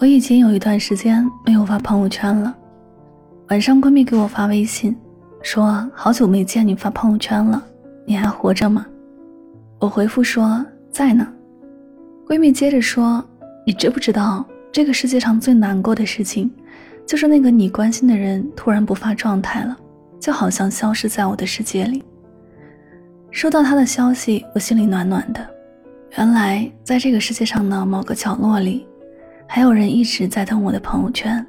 我已经有一段时间没有发朋友圈了。晚上闺蜜给我发微信，说好久没见你发朋友圈了，你还活着吗？我回复说在呢。闺蜜接着说，你知不知道这个世界上最难过的事情，就是那个你关心的人突然不发状态了，就好像消失在我的世界里。收到她的消息，我心里暖暖的。原来在这个世界上的某个角落里，还有人一直在等我的朋友圈。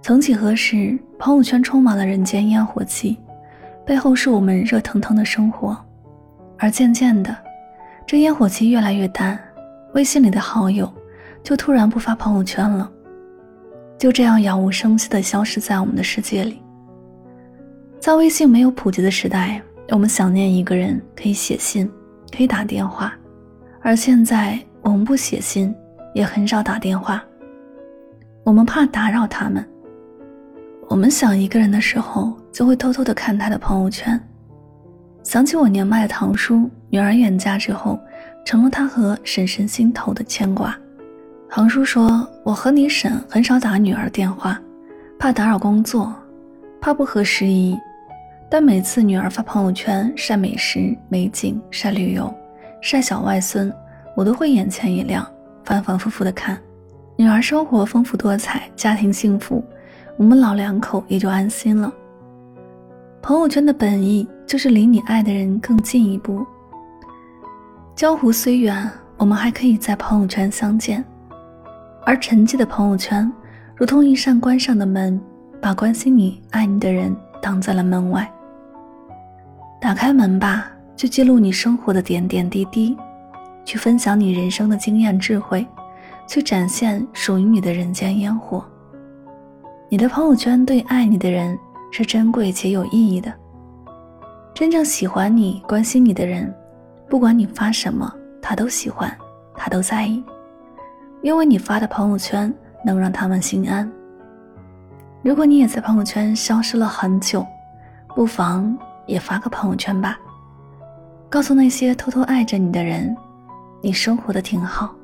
曾几何时，朋友圈充满了人间烟火气，背后是我们热腾腾的生活。而渐渐的，这烟火气越来越淡，微信里的好友就突然不发朋友圈了，就这样杳无声息地消失在我们的世界里。在微信没有普及的时代，我们想念一个人可以写信，可以打电话。而现在，我们不写信，也很少打电话。我们怕打扰他们。我们想一个人的时候，就会偷偷的看他的朋友圈。想起我年迈的堂叔，女儿远嫁之后，成了他和婶婶心头的牵挂。堂叔说：“我和你婶很少打女儿电话，怕打扰工作，怕不合时宜。但每次女儿发朋友圈晒美食、美景、晒旅游。”晒小外孙，我都会眼前一亮，反反复复的看。女儿生活丰富多彩，家庭幸福，我们老两口也就安心了。朋友圈的本意就是离你爱的人更近一步。江湖虽远，我们还可以在朋友圈相见。而沉寂的朋友圈，如同一扇关上的门，把关心你、爱你的人挡在了门外。打开门吧。去记录你生活的点点滴滴，去分享你人生的经验智慧，去展现属于你的人间烟火。你的朋友圈对爱你的人是珍贵且有意义的。真正喜欢你、关心你的人，不管你发什么，他都喜欢，他都在意，因为你发的朋友圈能让他们心安。如果你也在朋友圈消失了很久，不妨也发个朋友圈吧。告诉那些偷偷爱着你的人，你生活的挺好。